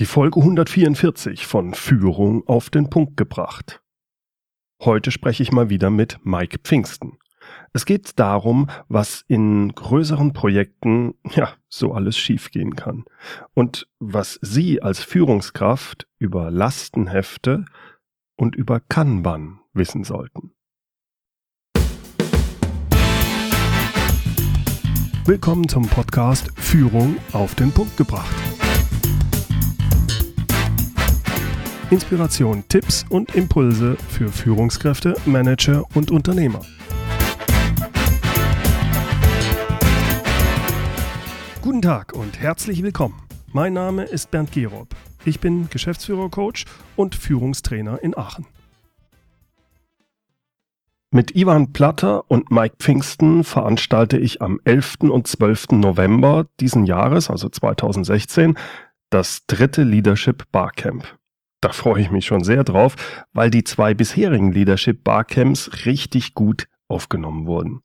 Die Folge 144 von Führung auf den Punkt gebracht. Heute spreche ich mal wieder mit Mike Pfingsten. Es geht darum, was in größeren Projekten ja so alles schiefgehen kann und was Sie als Führungskraft über Lastenhefte und über Kanban wissen sollten. Willkommen zum Podcast Führung auf den Punkt gebracht. Inspiration, Tipps und Impulse für Führungskräfte, Manager und Unternehmer. Guten Tag und herzlich willkommen. Mein Name ist Bernd Gerob. Ich bin Geschäftsführer-Coach und Führungstrainer in Aachen. Mit Ivan Platter und Mike Pfingsten veranstalte ich am 11. und 12. November diesen Jahres, also 2016, das dritte Leadership Barcamp. Da freue ich mich schon sehr drauf, weil die zwei bisherigen Leadership Barcamps richtig gut aufgenommen wurden.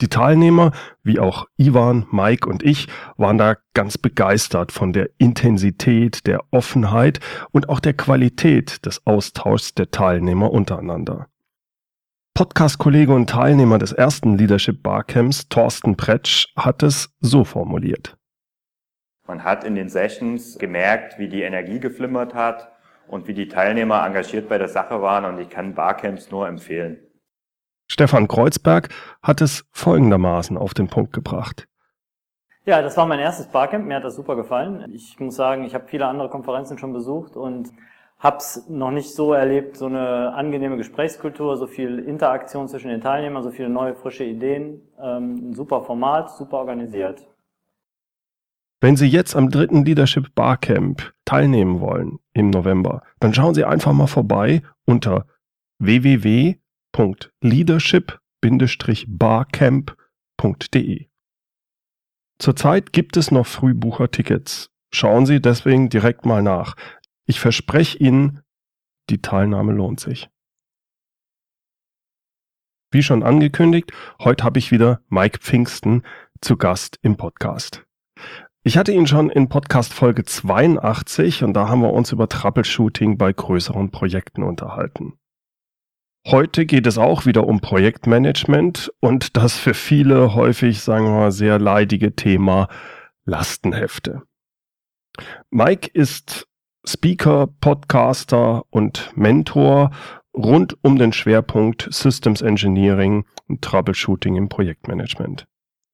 Die Teilnehmer, wie auch Ivan, Mike und ich, waren da ganz begeistert von der Intensität, der Offenheit und auch der Qualität des Austauschs der Teilnehmer untereinander. Podcast-Kollege und Teilnehmer des ersten Leadership Barcamps, Thorsten Pretsch, hat es so formuliert. Man hat in den Sessions gemerkt, wie die Energie geflimmert hat und wie die Teilnehmer engagiert bei der Sache waren und ich kann Barcamps nur empfehlen. Stefan Kreuzberg hat es folgendermaßen auf den Punkt gebracht. Ja, das war mein erstes Barcamp. Mir hat das super gefallen. Ich muss sagen, ich habe viele andere Konferenzen schon besucht und habe es noch nicht so erlebt, so eine angenehme Gesprächskultur, so viel Interaktion zwischen den Teilnehmern, so viele neue, frische Ideen. Ähm, ein super Format, super organisiert. Wenn Sie jetzt am dritten Leadership Barcamp teilnehmen wollen im November, dann schauen Sie einfach mal vorbei unter www.leadership-barcamp.de. Zurzeit gibt es noch Frühbuchertickets. Schauen Sie deswegen direkt mal nach. Ich verspreche Ihnen, die Teilnahme lohnt sich. Wie schon angekündigt, heute habe ich wieder Mike Pfingsten zu Gast im Podcast. Ich hatte ihn schon in Podcast Folge 82 und da haben wir uns über Troubleshooting bei größeren Projekten unterhalten. Heute geht es auch wieder um Projektmanagement und das für viele häufig, sagen wir mal, sehr leidige Thema Lastenhefte. Mike ist Speaker, Podcaster und Mentor rund um den Schwerpunkt Systems Engineering und Troubleshooting im Projektmanagement.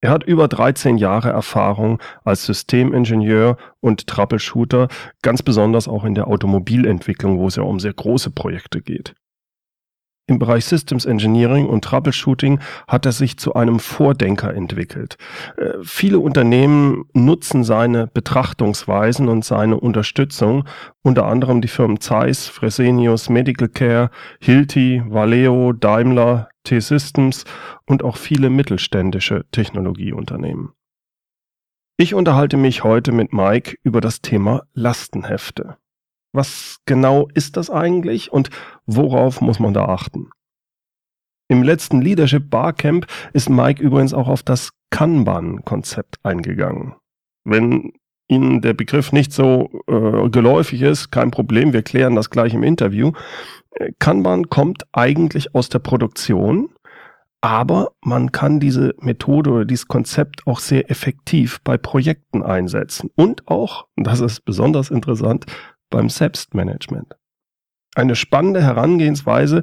Er hat über 13 Jahre Erfahrung als Systemingenieur und Troubleshooter, ganz besonders auch in der Automobilentwicklung, wo es ja um sehr große Projekte geht. Im Bereich Systems Engineering und Troubleshooting hat er sich zu einem Vordenker entwickelt. Äh, viele Unternehmen nutzen seine Betrachtungsweisen und seine Unterstützung, unter anderem die Firmen Zeiss, Fresenius, Medical Care, Hilti, Valeo, Daimler, T-Systems und auch viele mittelständische Technologieunternehmen. Ich unterhalte mich heute mit Mike über das Thema Lastenhefte. Was genau ist das eigentlich und worauf muss man da achten? Im letzten Leadership Barcamp ist Mike übrigens auch auf das Kanban-Konzept eingegangen. Wenn Ihnen der Begriff nicht so äh, geläufig ist, kein Problem, wir klären das gleich im Interview. Äh, Kanban kommt eigentlich aus der Produktion, aber man kann diese Methode oder dieses Konzept auch sehr effektiv bei Projekten einsetzen und auch, das ist besonders interessant, beim Selbstmanagement. Eine spannende Herangehensweise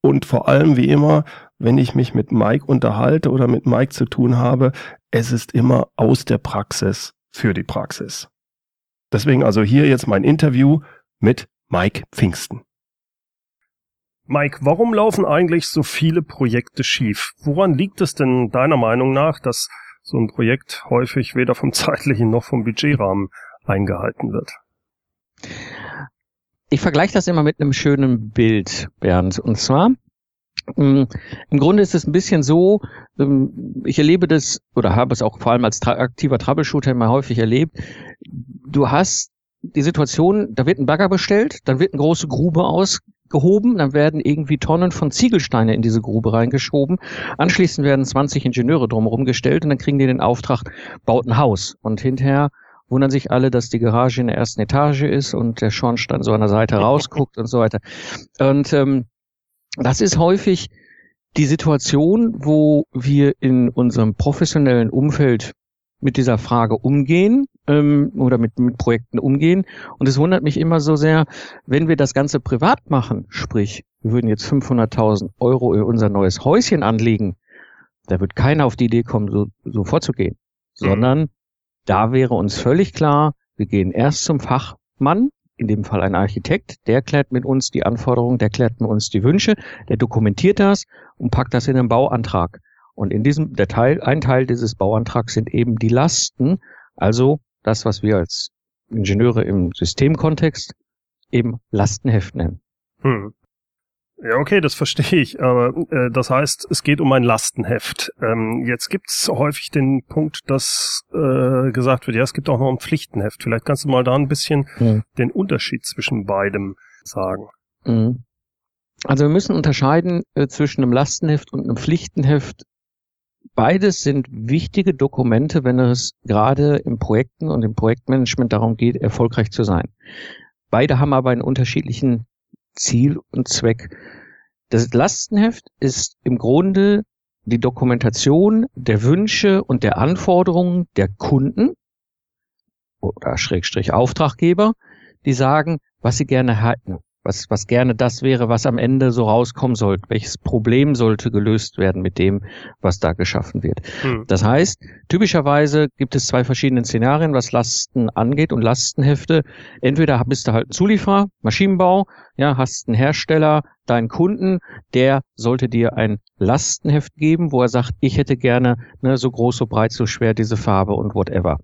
und vor allem wie immer, wenn ich mich mit Mike unterhalte oder mit Mike zu tun habe, es ist immer aus der Praxis für die Praxis. Deswegen also hier jetzt mein Interview mit Mike Pfingsten. Mike, warum laufen eigentlich so viele Projekte schief? Woran liegt es denn deiner Meinung nach, dass so ein Projekt häufig weder vom zeitlichen noch vom Budgetrahmen eingehalten wird? Ich vergleiche das immer mit einem schönen Bild, Bernd. Und zwar, ähm, im Grunde ist es ein bisschen so, ähm, ich erlebe das oder habe es auch vor allem als tra aktiver Troubleshooter immer häufig erlebt. Du hast die Situation, da wird ein Bagger bestellt, dann wird eine große Grube ausgehoben, dann werden irgendwie Tonnen von Ziegelsteine in diese Grube reingeschoben. Anschließend werden 20 Ingenieure drumherum gestellt und dann kriegen die den Auftrag, baut ein Haus. Und hinterher wundern sich alle, dass die Garage in der ersten Etage ist und der Schornstein so an der Seite rausguckt und so weiter. Und ähm, das ist häufig die Situation, wo wir in unserem professionellen Umfeld mit dieser Frage umgehen ähm, oder mit, mit Projekten umgehen. Und es wundert mich immer so sehr, wenn wir das Ganze privat machen, sprich, wir würden jetzt 500.000 Euro in unser neues Häuschen anlegen, da wird keiner auf die Idee kommen, so, so vorzugehen, mhm. sondern da wäre uns völlig klar, wir gehen erst zum Fachmann, in dem Fall ein Architekt, der klärt mit uns die Anforderungen, der klärt mit uns die Wünsche, der dokumentiert das und packt das in einen Bauantrag. Und in diesem der Teil, ein Teil dieses Bauantrags sind eben die Lasten, also das, was wir als Ingenieure im Systemkontext eben Lastenheft nennen. Hm. Ja, okay, das verstehe ich. Aber äh, das heißt, es geht um ein Lastenheft. Ähm, jetzt gibt's häufig den Punkt, dass äh, gesagt wird, ja, es gibt auch noch ein Pflichtenheft. Vielleicht kannst du mal da ein bisschen hm. den Unterschied zwischen beidem sagen. Hm. Also wir müssen unterscheiden äh, zwischen einem Lastenheft und einem Pflichtenheft Beides sind wichtige Dokumente, wenn es gerade im Projekten und im Projektmanagement darum geht, erfolgreich zu sein. Beide haben aber einen unterschiedlichen Ziel und Zweck. Das Lastenheft ist im Grunde die Dokumentation der Wünsche und der Anforderungen der Kunden oder Schrägstrich Auftraggeber, die sagen, was sie gerne hätten was, was gerne das wäre, was am Ende so rauskommen sollte. Welches Problem sollte gelöst werden mit dem, was da geschaffen wird. Hm. Das heißt, typischerweise gibt es zwei verschiedene Szenarien, was Lasten angeht und Lastenhefte. Entweder bist du halt ein Zulieferer, Maschinenbau, ja, hast einen Hersteller, deinen Kunden, der sollte dir ein Lastenheft geben, wo er sagt, ich hätte gerne ne, so groß, so breit, so schwer diese Farbe und whatever.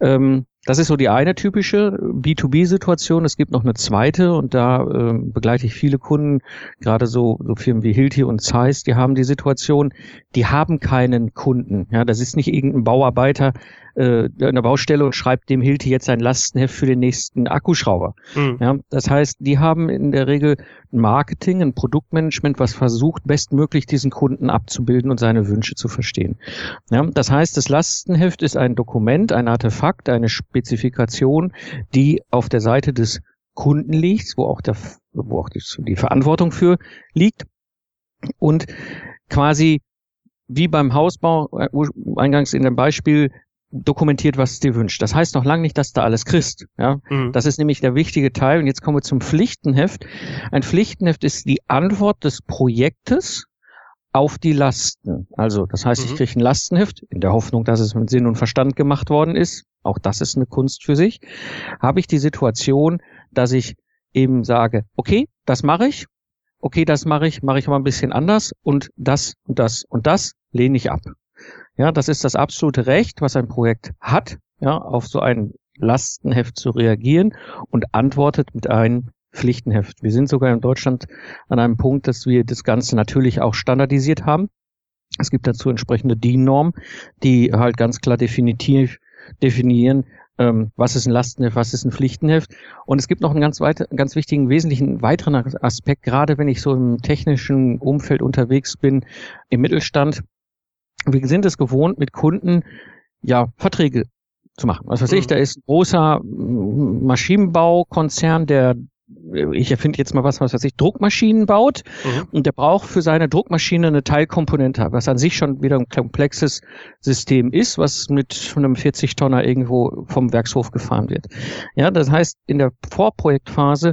Ähm, das ist so die eine typische B2B-Situation. Es gibt noch eine zweite und da äh, begleite ich viele Kunden, gerade so, so Firmen wie Hilti und Zeiss, die haben die Situation, die haben keinen Kunden. Ja, das ist nicht irgendein Bauarbeiter, äh, einer Baustelle und schreibt dem Hilti jetzt ein Lastenheft für den nächsten Akkuschrauber. Mhm. Ja, das heißt, die haben in der Regel ein Marketing, ein Produktmanagement, was versucht, bestmöglich diesen Kunden abzubilden und seine Wünsche zu verstehen. Ja, das heißt, das Lastenheft ist ein Dokument, ein Artefakt, eine Spezifikation, die auf der Seite des Kunden liegt, wo auch, der, wo auch die, die Verantwortung für liegt und quasi wie beim Hausbau, äh, eingangs in dem Beispiel, dokumentiert, was es dir wünscht. Das heißt noch lange nicht, dass du alles kriegst. Ja? Mhm. Das ist nämlich der wichtige Teil. Und jetzt kommen wir zum Pflichtenheft. Ein Pflichtenheft ist die Antwort des Projektes auf die Lasten. Also, das heißt, mhm. ich kriege ein Lastenheft in der Hoffnung, dass es mit Sinn und Verstand gemacht worden ist. Auch das ist eine Kunst für sich. Habe ich die Situation, dass ich eben sage, okay, das mache ich. Okay, das mache ich, mache ich aber ein bisschen anders und das und das und das lehne ich ab. Ja, das ist das absolute Recht, was ein Projekt hat, ja, auf so ein Lastenheft zu reagieren und antwortet mit einem Pflichtenheft. Wir sind sogar in Deutschland an einem Punkt, dass wir das Ganze natürlich auch standardisiert haben. Es gibt dazu entsprechende DIN-Norm, die halt ganz klar definitiv definieren, ähm, was ist ein Lastenheft, was ist ein Pflichtenheft. Und es gibt noch einen ganz, weit, ganz wichtigen, wesentlichen weiteren Aspekt, gerade wenn ich so im technischen Umfeld unterwegs bin, im Mittelstand, wir sind es gewohnt, mit Kunden ja Verträge zu machen. Was weiß mhm. ich, da ist ein großer Maschinenbaukonzern, der ich erfinde jetzt mal was, was weiß ich, Druckmaschinen baut mhm. und der braucht für seine Druckmaschine eine Teilkomponente, was an sich schon wieder ein komplexes System ist, was mit einem 40-Tonner irgendwo vom Werkshof gefahren wird. Ja, das heißt, in der Vorprojektphase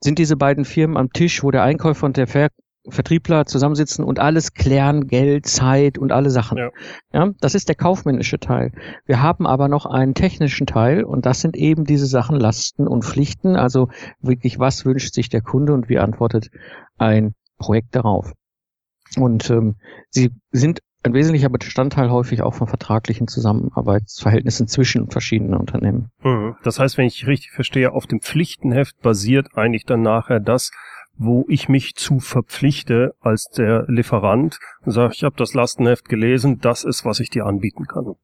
sind diese beiden Firmen am Tisch, wo der Einkäufer und der Ver Vertriebler zusammensitzen und alles klären, Geld, Zeit und alle Sachen. Ja. ja, das ist der kaufmännische Teil. Wir haben aber noch einen technischen Teil und das sind eben diese Sachen Lasten und Pflichten. Also wirklich, was wünscht sich der Kunde und wie antwortet ein Projekt darauf? Und ähm, sie sind ein wesentlicher Bestandteil häufig auch von vertraglichen Zusammenarbeitsverhältnissen zwischen verschiedenen Unternehmen. Mhm. Das heißt, wenn ich richtig verstehe, auf dem Pflichtenheft basiert eigentlich dann nachher das, wo ich mich zu verpflichte als der Lieferant und sage, ich habe das Lastenheft gelesen, das ist, was ich dir anbieten kann.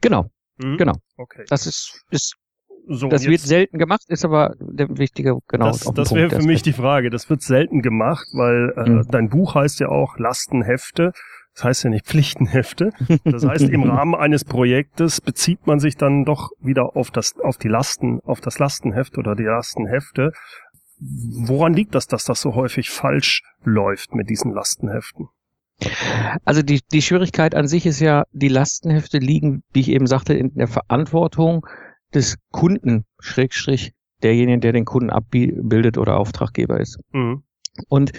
Genau, hm? genau. Okay. Das ist, ist so, das wird selten gemacht, ist aber der wichtige, genau. Das, das wäre für mich die Frage. Das wird selten gemacht, weil äh, hm. dein Buch heißt ja auch Lastenhefte. das heißt ja nicht Pflichtenhefte. Das heißt, im Rahmen eines Projektes bezieht man sich dann doch wieder auf das, auf die Lasten, auf das Lastenheft oder die Lastenhefte. Woran liegt das, dass das so häufig falsch läuft mit diesen Lastenheften? Also die, die Schwierigkeit an sich ist ja, die Lastenhefte liegen, wie ich eben sagte, in der Verantwortung des Kunden, Schrägstrich, derjenigen, der den Kunden abbildet oder Auftraggeber ist. Mhm. Und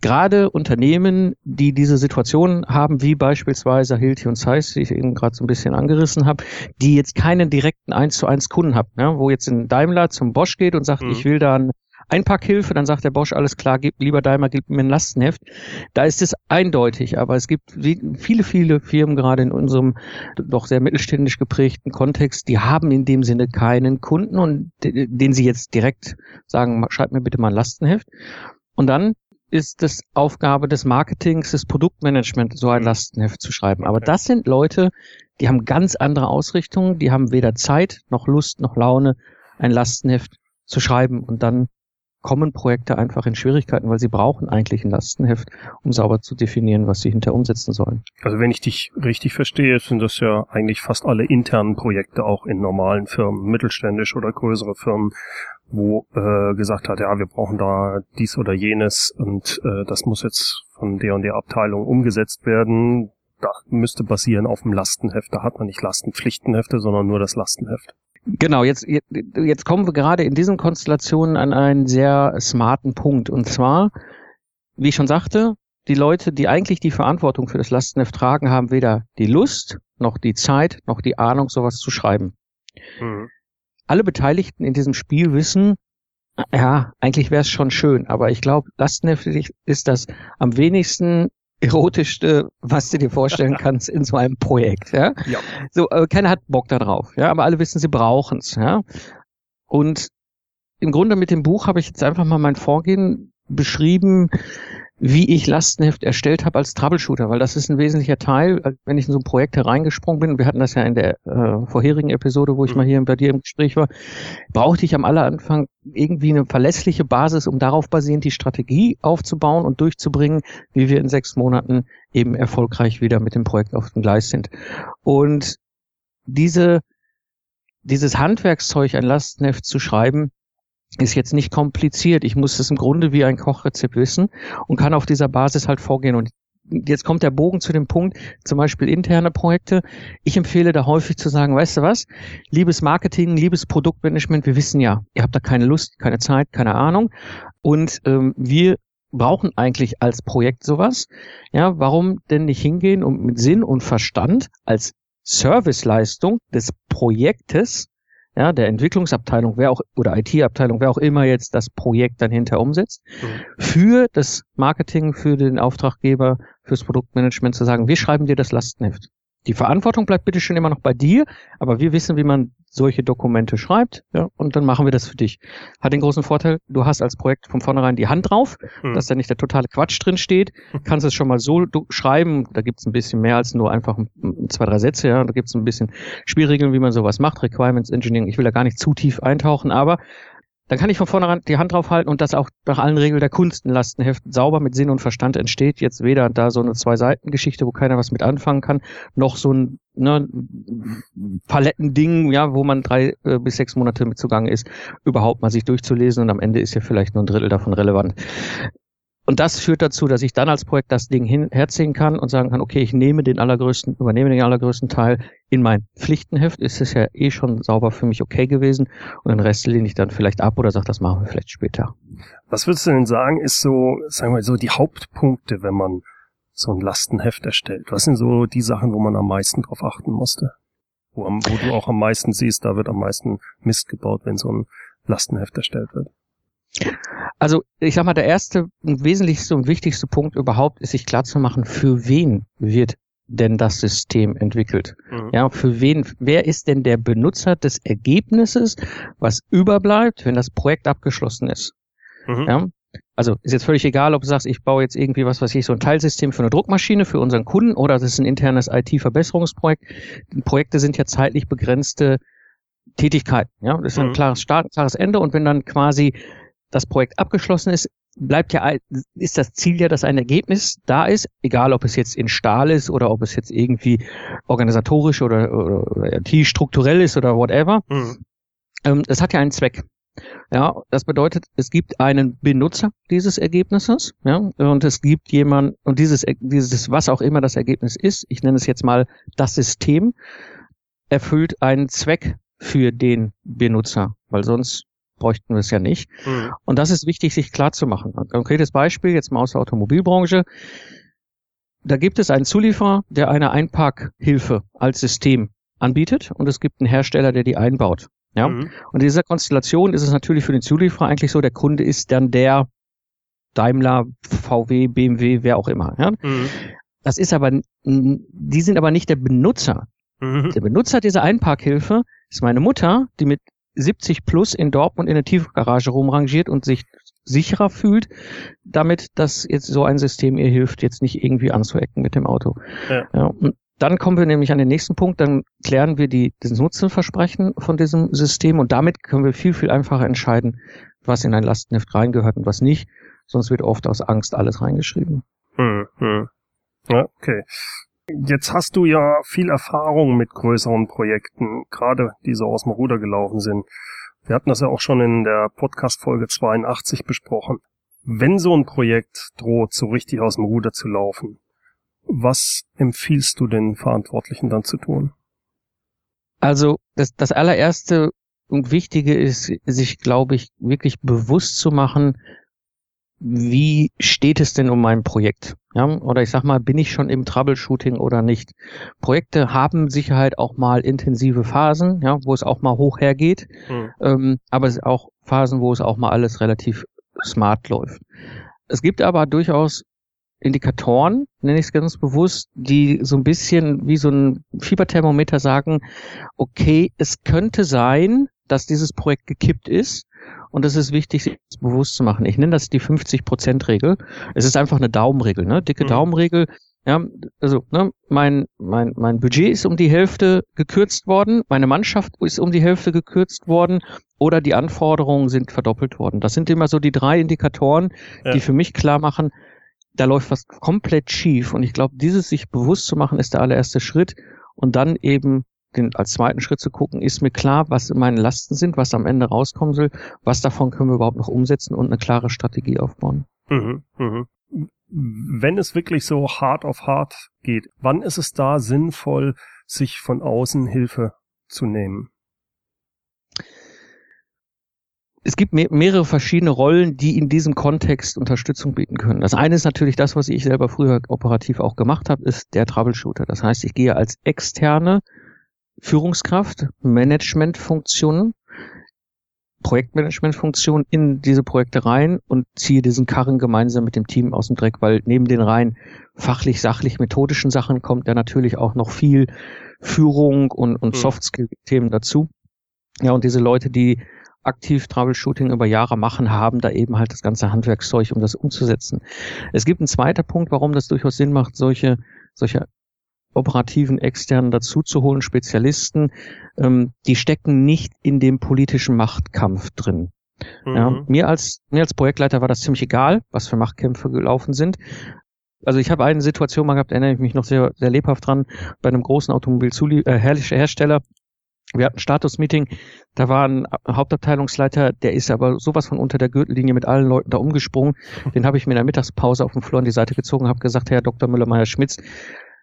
gerade Unternehmen, die diese Situation haben, wie beispielsweise Hilti und Zeiss, die ich eben gerade so ein bisschen angerissen habe, die jetzt keinen direkten 1 zu 1 Kunden haben, ne, wo jetzt ein Daimler zum Bosch geht und sagt, mhm. ich will da ein Einpackhilfe, dann sagt der Bosch, alles klar, gib, lieber Daimler, gib mir ein Lastenheft. Da ist es eindeutig, aber es gibt viele, viele Firmen, gerade in unserem doch sehr mittelständisch geprägten Kontext, die haben in dem Sinne keinen Kunden und den sie jetzt direkt sagen, schreib mir bitte mal ein Lastenheft. Und dann ist es Aufgabe des Marketings, des Produktmanagements, so ein mhm. Lastenheft zu schreiben. Aber das sind Leute, die haben ganz andere Ausrichtungen, die haben weder Zeit noch Lust noch Laune, ein Lastenheft zu schreiben und dann kommen Projekte einfach in Schwierigkeiten, weil sie brauchen eigentlich ein Lastenheft, um sauber zu definieren, was sie hinter umsetzen sollen. Also wenn ich dich richtig verstehe, sind das ja eigentlich fast alle internen Projekte auch in normalen Firmen, mittelständisch oder größere Firmen, wo äh, gesagt hat, ja, wir brauchen da dies oder jenes und äh, das muss jetzt von der und der Abteilung umgesetzt werden. Da müsste basieren auf dem Lastenheft. Da hat man nicht Lastenpflichtenhefte, sondern nur das Lastenheft. Genau, jetzt, jetzt kommen wir gerade in diesen Konstellationen an einen sehr smarten Punkt. Und zwar, wie ich schon sagte, die Leute, die eigentlich die Verantwortung für das Lastenheft tragen, haben weder die Lust, noch die Zeit, noch die Ahnung, sowas zu schreiben. Mhm. Alle Beteiligten in diesem Spiel wissen, ja, eigentlich wäre es schon schön, aber ich glaube, Lastenheft ist das am wenigsten erotischste, was du dir vorstellen kannst in so einem Projekt. Ja? ja. So, äh, keiner hat Bock darauf, ja, aber alle wissen, sie brauchen's. Ja? Und im Grunde mit dem Buch habe ich jetzt einfach mal mein Vorgehen beschrieben, wie ich Lastenheft erstellt habe als Troubleshooter, weil das ist ein wesentlicher Teil, äh, wenn ich in so ein Projekt hereingesprungen bin, wir hatten das ja in der äh, vorherigen Episode, wo ich mhm. mal hier bei dir im Gespräch war, brauchte ich am aller Anfang irgendwie eine verlässliche Basis, um darauf basierend die Strategie aufzubauen und durchzubringen, wie wir in sechs Monaten eben erfolgreich wieder mit dem Projekt auf dem Gleis sind. Und diese, dieses Handwerkszeug, ein Lastenheft zu schreiben, ist jetzt nicht kompliziert. Ich muss es im Grunde wie ein Kochrezept wissen und kann auf dieser Basis halt vorgehen. Und jetzt kommt der Bogen zu dem Punkt, zum Beispiel interne Projekte. Ich empfehle da häufig zu sagen, weißt du was, liebes Marketing, liebes Produktmanagement, wir wissen ja, ihr habt da keine Lust, keine Zeit, keine Ahnung. Und ähm, wir brauchen eigentlich als Projekt sowas. Ja, warum denn nicht hingehen und mit Sinn und Verstand als Serviceleistung des Projektes ja, der Entwicklungsabteilung, wer auch, oder IT-Abteilung, wer auch immer jetzt das Projekt dann hinter umsetzt, mhm. für das Marketing, für den Auftraggeber, fürs Produktmanagement zu sagen, wir schreiben dir das Lastenheft. Die Verantwortung bleibt bitte schon immer noch bei dir, aber wir wissen, wie man solche Dokumente schreibt, ja, und dann machen wir das für dich. Hat den großen Vorteil, du hast als Projekt von vornherein die Hand drauf, mhm. dass da nicht der totale Quatsch drin steht, kannst es schon mal so schreiben, da gibt's ein bisschen mehr als nur einfach zwei, drei Sätze, ja, da gibt's ein bisschen Spielregeln, wie man sowas macht, Requirements Engineering, ich will da gar nicht zu tief eintauchen, aber dann kann ich von vornherein die Hand drauf halten und das auch nach allen Regeln der Kunst ein Lastenheft sauber mit Sinn und Verstand entsteht. Jetzt weder da so eine Zwei-Seiten-Geschichte, wo keiner was mit anfangen kann, noch so ein ne, Palettending, ja, wo man drei äh, bis sechs Monate mit zugange ist, überhaupt mal sich durchzulesen und am Ende ist ja vielleicht nur ein Drittel davon relevant. Und das führt dazu, dass ich dann als Projekt das Ding hin, herziehen kann und sagen kann, okay, ich nehme den allergrößten, übernehme den allergrößten Teil in mein Pflichtenheft. Ist es ja eh schon sauber für mich okay gewesen. Und den Rest lehne ich dann vielleicht ab oder sage, das machen wir vielleicht später. Was würdest du denn sagen, ist so, sagen wir so, die Hauptpunkte, wenn man so ein Lastenheft erstellt? Was sind so die Sachen, wo man am meisten drauf achten musste? Wo, wo du auch am meisten siehst, da wird am meisten Mist gebaut, wenn so ein Lastenheft erstellt wird. Also ich sag mal, der erste und wesentlichste und wichtigste Punkt überhaupt ist sich klar zu machen, für wen wird denn das System entwickelt? Mhm. Ja, für wen, wer ist denn der Benutzer des Ergebnisses, was überbleibt, wenn das Projekt abgeschlossen ist? Mhm. Ja, also ist jetzt völlig egal, ob du sagst, ich baue jetzt irgendwie was, was ich so ein Teilsystem für eine Druckmaschine für unseren Kunden oder das ist ein internes IT-Verbesserungsprojekt. Projekte sind ja zeitlich begrenzte Tätigkeiten. Ja, das ist ein mhm. klares Start, klares Ende und wenn dann quasi das Projekt abgeschlossen ist, bleibt ja, ist das Ziel ja, dass ein Ergebnis da ist, egal ob es jetzt in Stahl ist oder ob es jetzt irgendwie organisatorisch oder, oder, oder IT-strukturell ist oder whatever. Mhm. Ähm, es hat ja einen Zweck. Ja, das bedeutet, es gibt einen Benutzer dieses Ergebnisses, ja, und es gibt jemand, und dieses, dieses, was auch immer das Ergebnis ist, ich nenne es jetzt mal das System, erfüllt einen Zweck für den Benutzer, weil sonst bräuchten wir es ja nicht. Mhm. Und das ist wichtig, sich klar zu machen. Ein konkretes Beispiel, jetzt mal aus der Automobilbranche. Da gibt es einen Zulieferer, der eine Einparkhilfe als System anbietet und es gibt einen Hersteller, der die einbaut. Ja? Mhm. Und in dieser Konstellation ist es natürlich für den Zulieferer eigentlich so, der Kunde ist dann der Daimler, VW, BMW, wer auch immer. Ja? Mhm. Das ist aber, die sind aber nicht der Benutzer. Mhm. Der Benutzer dieser Einparkhilfe ist meine Mutter, die mit 70 plus in Dortmund in der Tiefgarage rumrangiert und sich sicherer fühlt, damit, dass jetzt so ein System ihr hilft, jetzt nicht irgendwie anzuecken mit dem Auto. Ja. ja und dann kommen wir nämlich an den nächsten Punkt, dann klären wir die, das Nutzenversprechen von diesem System und damit können wir viel, viel einfacher entscheiden, was in ein Lastenheft reingehört und was nicht. Sonst wird oft aus Angst alles reingeschrieben. Hm, hm. Ja, okay. Jetzt hast du ja viel Erfahrung mit größeren Projekten, gerade die so aus dem Ruder gelaufen sind. Wir hatten das ja auch schon in der Podcast-Folge 82 besprochen. Wenn so ein Projekt droht, so richtig aus dem Ruder zu laufen, was empfiehlst du den Verantwortlichen dann zu tun? Also das, das allererste und Wichtige ist, sich, glaube ich, wirklich bewusst zu machen, wie steht es denn um mein Projekt? Ja, oder ich sag mal, bin ich schon im Troubleshooting oder nicht? Projekte haben Sicherheit auch mal intensive Phasen, ja, wo es auch mal hoch hergeht, hm. ähm, aber es sind auch Phasen, wo es auch mal alles relativ smart läuft. Es gibt aber durchaus Indikatoren, nenne ich es ganz bewusst, die so ein bisschen wie so ein Fieberthermometer sagen, okay, es könnte sein, dass dieses Projekt gekippt ist und es ist wichtig, sich das bewusst zu machen. Ich nenne das die 50-Prozent-Regel. Es ist einfach eine Daumenregel, ne? Dicke mhm. Daumenregel. Ja, also ne, mein, mein, mein Budget ist um die Hälfte gekürzt worden, meine Mannschaft ist um die Hälfte gekürzt worden oder die Anforderungen sind verdoppelt worden. Das sind immer so die drei Indikatoren, ja. die für mich klar machen, da läuft was komplett schief. Und ich glaube, dieses sich bewusst zu machen, ist der allererste Schritt. Und dann eben als zweiten Schritt zu gucken, ist mir klar, was meine Lasten sind, was am Ende rauskommen soll, was davon können wir überhaupt noch umsetzen und eine klare Strategie aufbauen. Mhm, mhm. Wenn es wirklich so hart auf hart geht, wann ist es da sinnvoll, sich von außen Hilfe zu nehmen? es gibt mehrere verschiedene Rollen, die in diesem Kontext Unterstützung bieten können. Das eine ist natürlich das, was ich selber früher operativ auch gemacht habe, ist der Troubleshooter. Das heißt, ich gehe als externe Führungskraft, Managementfunktionen, Projektmanagementfunktion in diese Projekte rein und ziehe diesen Karren gemeinsam mit dem Team aus dem Dreck, weil neben den rein fachlich, sachlich, methodischen Sachen kommt ja natürlich auch noch viel Führung und, und mhm. Soft-Skill-Themen dazu. Ja, und diese Leute, die aktiv Troubleshooting über Jahre machen, haben da eben halt das ganze Handwerkszeug, um das umzusetzen. Es gibt einen zweiten Punkt, warum das durchaus Sinn macht, solche, solche operativen externen dazuzuholen, Spezialisten, ähm, die stecken nicht in dem politischen Machtkampf drin. Mhm. Ja, mir als mir als Projektleiter war das ziemlich egal, was für Machtkämpfe gelaufen sind. Also ich habe eine Situation mal gehabt, erinnere ich mich noch sehr, sehr lebhaft dran, bei einem großen Automobilhersteller. Äh, wir hatten ein Statusmeeting, da war ein Hauptabteilungsleiter, der ist aber sowas von unter der Gürtellinie mit allen Leuten da umgesprungen. Den habe ich mir in der Mittagspause auf dem Flur an die Seite gezogen und habe gesagt, Herr Dr. Müller-Meyer-Schmitz,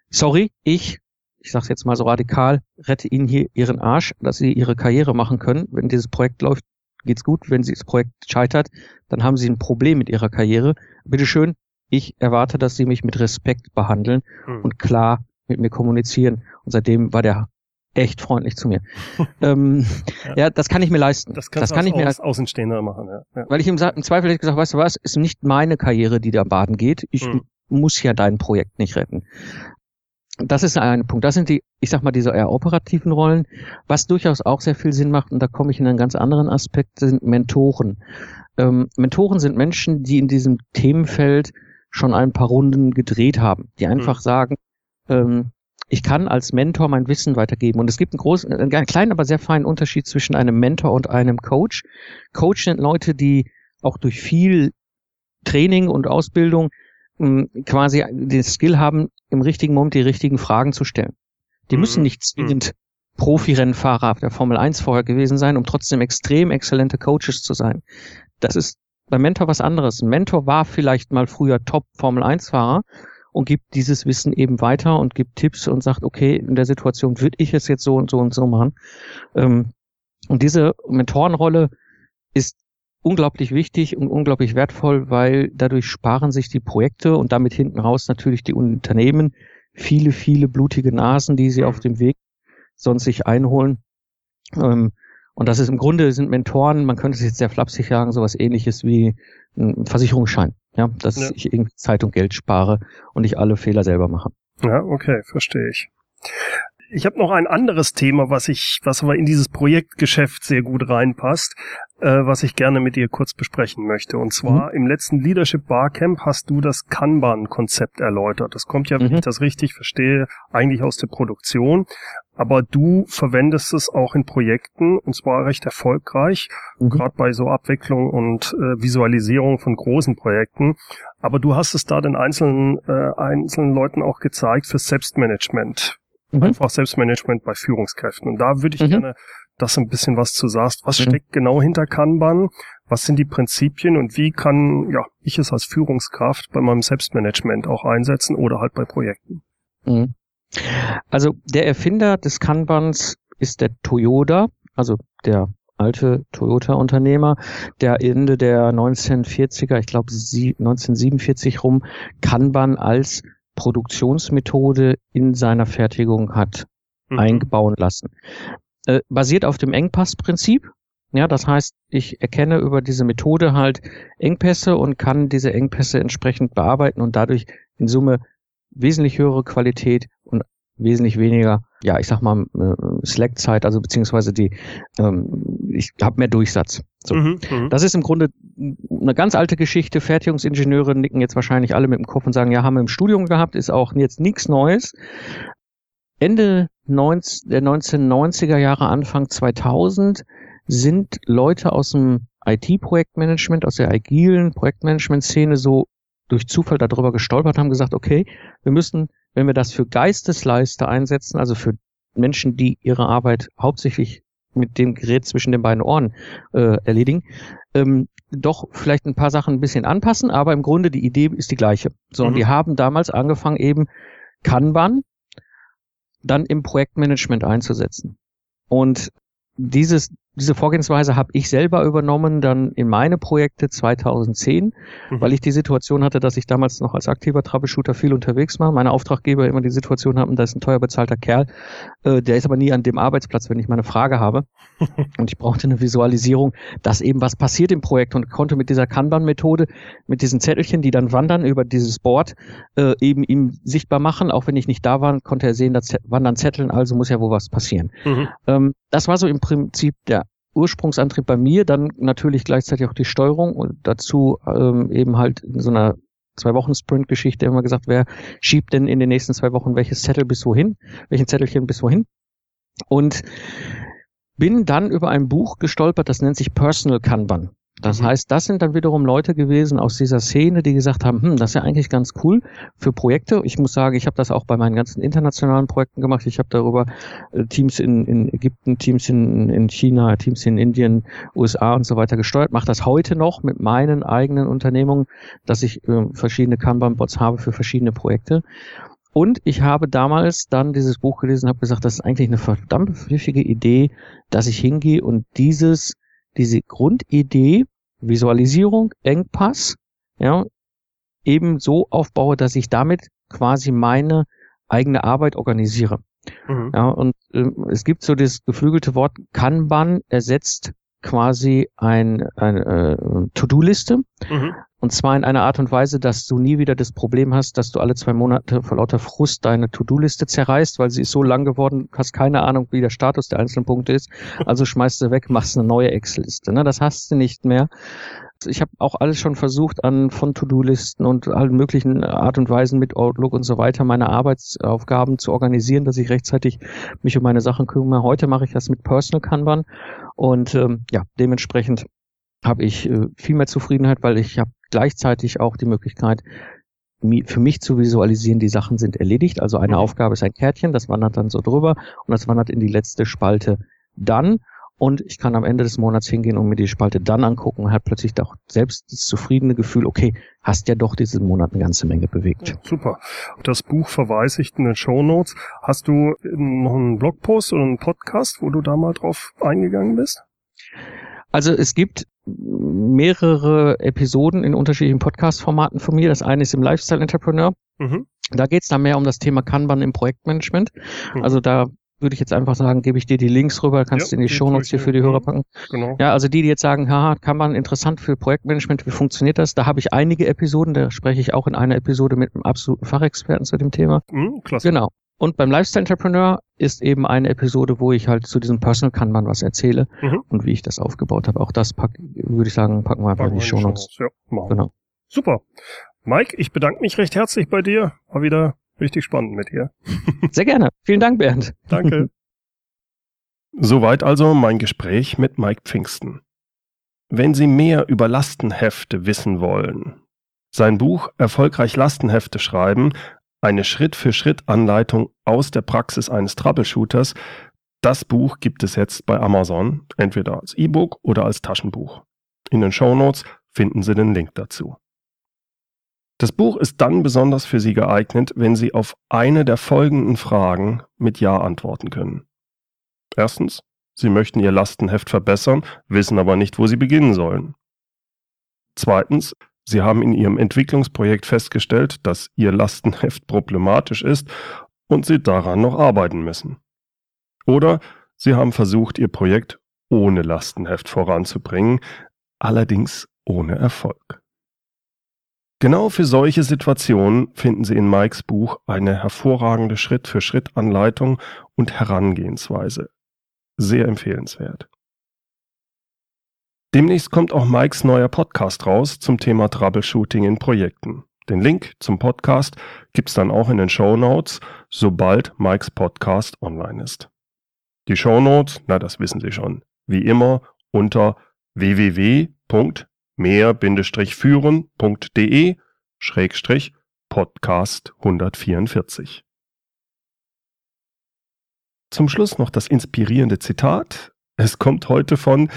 sorry, ich, ich sage jetzt mal so radikal, rette Ihnen hier Ihren Arsch, dass Sie Ihre Karriere machen können. Wenn dieses Projekt läuft, geht's gut. Wenn Sie das Projekt scheitert, dann haben Sie ein Problem mit Ihrer Karriere. Bitte schön, ich erwarte, dass Sie mich mit Respekt behandeln hm. und klar mit mir kommunizieren. Und seitdem war der echt freundlich zu mir. ähm, ja. ja. das kann ich mir leisten. Das, das kann ich mir als Außenstehender machen. Ja. ja. Weil ich im, im Zweifel hätte gesagt, weißt du was, ist nicht meine Karriere, die da baden geht. Ich hm. muss ja dein Projekt nicht retten. Das ist ein Punkt. Das sind die, ich sag mal, diese eher operativen Rollen. Was durchaus auch sehr viel Sinn macht, und da komme ich in einen ganz anderen Aspekt, sind Mentoren. Ähm, Mentoren sind Menschen, die in diesem Themenfeld schon ein paar Runden gedreht haben, die einfach hm. sagen, ähm, ich kann als Mentor mein Wissen weitergeben. Und es gibt einen großen, einen kleinen, aber sehr feinen Unterschied zwischen einem Mentor und einem Coach. Coach sind Leute, die auch durch viel Training und Ausbildung mh, quasi den Skill haben, im richtigen Moment die richtigen Fragen zu stellen. Die mhm. müssen nicht zwingend Profi-Rennfahrer der Formel 1 vorher gewesen sein, um trotzdem extrem exzellente Coaches zu sein. Das ist beim Mentor was anderes. Ein Mentor war vielleicht mal früher Top Formel 1 Fahrer und gibt dieses Wissen eben weiter und gibt Tipps und sagt, okay, in der Situation würde ich es jetzt so und so und so machen. Ähm, und diese Mentorenrolle ist unglaublich wichtig und unglaublich wertvoll, weil dadurch sparen sich die Projekte und damit hinten raus natürlich die Unternehmen viele, viele blutige Nasen, die sie auf dem Weg sonst sich einholen. Ähm, und das ist im Grunde sind Mentoren, man könnte es jetzt sehr flapsig sagen, sowas ähnliches wie ein Versicherungsschein. Ja, dass ja. ich irgendwie Zeit und Geld spare und nicht alle Fehler selber mache. Ja, okay, verstehe ich. Ich habe noch ein anderes Thema, was ich, was aber in dieses Projektgeschäft sehr gut reinpasst, äh, was ich gerne mit dir kurz besprechen möchte. Und zwar mhm. im letzten Leadership Barcamp hast du das Kanban-Konzept erläutert. Das kommt ja, mhm. wenn ich das richtig verstehe, eigentlich aus der Produktion. Aber du verwendest es auch in Projekten und zwar recht erfolgreich, mhm. gerade bei so Abwicklung und äh, Visualisierung von großen Projekten. Aber du hast es da den einzelnen, äh, einzelnen Leuten auch gezeigt für Selbstmanagement. Mhm. Einfach Selbstmanagement bei Führungskräften. Und da würde ich mhm. gerne, dass du ein bisschen was zu sagst. Was mhm. steckt genau hinter Kanban? Was sind die Prinzipien und wie kann ja, ich es als Führungskraft bei meinem Selbstmanagement auch einsetzen oder halt bei Projekten? Mhm. Also der Erfinder des Kanbans ist der Toyota, also der alte Toyota-Unternehmer, der Ende der 1940er, ich glaube 1947 rum, Kanban als Produktionsmethode in seiner Fertigung hat mhm. eingebauen lassen. Äh, basiert auf dem Engpassprinzip. Ja, das heißt, ich erkenne über diese Methode halt Engpässe und kann diese Engpässe entsprechend bearbeiten und dadurch in Summe wesentlich höhere Qualität und wesentlich weniger, ja, ich sag mal, äh, Slack-Zeit, also beziehungsweise die, ähm, ich habe mehr Durchsatz. So. Mhm, mhm, das ist im Grunde eine ganz alte Geschichte. Fertigungsingenieure nicken jetzt wahrscheinlich alle mit dem Kopf und sagen, ja, haben wir im Studium gehabt, ist auch jetzt nichts Neues. Ende 19, der 1990er Jahre, Anfang 2000 sind Leute aus dem IT-Projektmanagement, aus der agilen Projektmanagement-Szene so durch Zufall darüber gestolpert, haben gesagt, okay, wir müssen, wenn wir das für Geistesleister einsetzen, also für Menschen, die ihre Arbeit hauptsächlich mit dem Gerät zwischen den beiden Ohren äh, erledigen, ähm, doch vielleicht ein paar Sachen ein bisschen anpassen, aber im Grunde die Idee ist die gleiche. So, mhm. und die haben damals angefangen, eben Kanban dann im Projektmanagement einzusetzen. Und dieses diese Vorgehensweise habe ich selber übernommen dann in meine Projekte 2010, mhm. weil ich die Situation hatte, dass ich damals noch als aktiver Troubleshooter viel unterwegs war. Meine Auftraggeber immer die Situation hatten, da ist ein teuer bezahlter Kerl, äh, der ist aber nie an dem Arbeitsplatz, wenn ich meine Frage habe. und ich brauchte eine Visualisierung, dass eben was passiert im Projekt und konnte mit dieser Kanban-Methode, mit diesen Zettelchen, die dann wandern über dieses Board, äh, eben ihm sichtbar machen. Auch wenn ich nicht da war, konnte er sehen, da wandern Zetteln, also muss ja wohl was passieren. Mhm. Ähm, das war so im Prinzip der Ursprungsantrieb bei mir, dann natürlich gleichzeitig auch die Steuerung und dazu ähm, eben halt in so einer zwei Wochen Sprint-Geschichte immer gesagt, wer schiebt denn in den nächsten zwei Wochen welches Zettel bis wohin, welchen Zettelchen bis wohin. Und bin dann über ein Buch gestolpert, das nennt sich Personal Kanban. Das mhm. heißt, das sind dann wiederum Leute gewesen aus dieser Szene, die gesagt haben, hm, das ist ja eigentlich ganz cool für Projekte. Ich muss sagen, ich habe das auch bei meinen ganzen internationalen Projekten gemacht. Ich habe darüber äh, Teams in, in Ägypten, Teams in, in China, Teams in Indien, USA und so weiter gesteuert. Mache das heute noch mit meinen eigenen Unternehmungen, dass ich äh, verschiedene Kanban-Bots habe für verschiedene Projekte. Und ich habe damals dann dieses Buch gelesen und habe gesagt, das ist eigentlich eine verdammt pfiffige Idee, dass ich hingehe und dieses diese Grundidee, Visualisierung, Engpass, ja, eben so aufbaue, dass ich damit quasi meine eigene Arbeit organisiere. Mhm. Ja, und äh, es gibt so das geflügelte Wort Kanban ersetzt quasi ein, eine äh, To-Do-Liste. Mhm. Und zwar in einer Art und Weise, dass du nie wieder das Problem hast, dass du alle zwei Monate vor lauter Frust deine To-Do-Liste zerreißt, weil sie ist so lang geworden, hast keine Ahnung, wie der Status der einzelnen Punkte ist. Also schmeißt sie weg, machst eine neue Excel-Liste. Ne? Das hast du nicht mehr. Ich habe auch alles schon versucht, an von To-Do-Listen und allen möglichen Art und Weisen mit Outlook und so weiter meine Arbeitsaufgaben zu organisieren, dass ich rechtzeitig mich um meine Sachen kümmere. Heute mache ich das mit Personal Kanban und ähm, ja, dementsprechend habe ich äh, viel mehr Zufriedenheit, weil ich habe gleichzeitig auch die Möglichkeit, für mich zu visualisieren, die Sachen sind erledigt. Also eine mhm. Aufgabe ist ein Kärtchen, das wandert dann so drüber und das wandert in die letzte Spalte dann. Und ich kann am Ende des Monats hingehen und mir die Spalte dann angucken und hat plötzlich doch selbst das zufriedene Gefühl, okay, hast ja doch diesen Monat eine ganze Menge bewegt. Ja, super. Das Buch verweise ich in den Show Notes. Hast du noch einen Blogpost oder einen Podcast, wo du da mal drauf eingegangen bist? Also es gibt mehrere Episoden in unterschiedlichen Podcast-Formaten von mir. Das eine ist im Lifestyle Entrepreneur. Mhm. Da geht es dann mehr um das Thema Kanban im Projektmanagement. Mhm. Also da würde ich jetzt einfach sagen, gebe ich dir die Links rüber, kannst du in die Shownotes hier für die Hörer packen. Genau. Ja, also die, die jetzt sagen, haha, kann man interessant für Projektmanagement, wie funktioniert das? Da habe ich einige Episoden, da spreche ich auch in einer Episode mit einem absoluten Fachexperten zu dem Thema. Mhm, klasse. Genau. Und beim Lifestyle Entrepreneur ist eben eine Episode, wo ich halt zu diesem Personal Kanban was erzähle mhm. und wie ich das aufgebaut habe. Auch das pack, würde ich sagen, packen wir einfach in die Shownotes. Ja, machen. Genau. Super. Mike, ich bedanke mich recht herzlich bei dir. War wieder richtig spannend mit dir. Sehr gerne. Vielen Dank, Bernd. Danke. Soweit also mein Gespräch mit Mike Pfingsten. Wenn Sie mehr über Lastenhefte wissen wollen, sein Buch Erfolgreich Lastenhefte schreiben, eine Schritt-für-Schritt-Anleitung aus der Praxis eines Troubleshooters, das Buch gibt es jetzt bei Amazon, entweder als E-Book oder als Taschenbuch. In den Show Notes finden Sie den Link dazu. Das Buch ist dann besonders für Sie geeignet, wenn Sie auf eine der folgenden Fragen mit Ja antworten können. Erstens, Sie möchten Ihr Lastenheft verbessern, wissen aber nicht, wo Sie beginnen sollen. Zweitens, Sie haben in Ihrem Entwicklungsprojekt festgestellt, dass Ihr Lastenheft problematisch ist und Sie daran noch arbeiten müssen. Oder Sie haben versucht, Ihr Projekt ohne Lastenheft voranzubringen, allerdings ohne Erfolg. Genau für solche Situationen finden Sie in Mikes Buch eine hervorragende Schritt-für-Schritt-Anleitung und Herangehensweise. Sehr empfehlenswert. Demnächst kommt auch Mikes neuer Podcast raus zum Thema Troubleshooting in Projekten. Den Link zum Podcast gibt's dann auch in den Show Notes, sobald Mikes Podcast online ist. Die Show Notes, na das wissen Sie schon, wie immer unter www mehr-führen.de Schrägstrich Podcast 144. Zum Schluss noch das inspirierende Zitat. Es kommt heute von,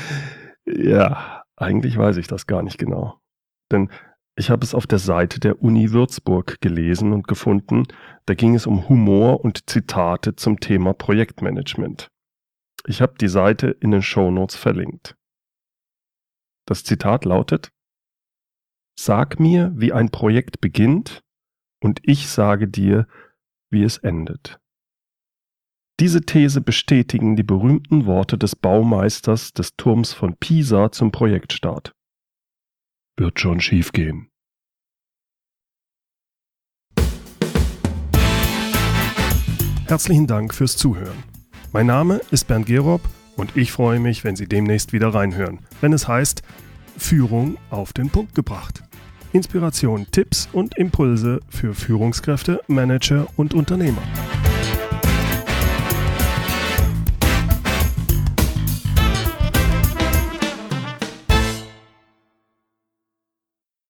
ja, eigentlich weiß ich das gar nicht genau. Denn ich habe es auf der Seite der Uni Würzburg gelesen und gefunden. Da ging es um Humor und Zitate zum Thema Projektmanagement. Ich habe die Seite in den Show Notes verlinkt. Das Zitat lautet, Sag mir, wie ein Projekt beginnt, und ich sage dir, wie es endet. Diese These bestätigen die berühmten Worte des Baumeisters des Turms von Pisa zum Projektstart. Wird schon schiefgehen. Herzlichen Dank fürs Zuhören. Mein Name ist Bernd Gerob und ich freue mich, wenn Sie demnächst wieder reinhören, wenn es heißt Führung auf den Punkt gebracht. Inspiration, Tipps und Impulse für Führungskräfte, Manager und Unternehmer.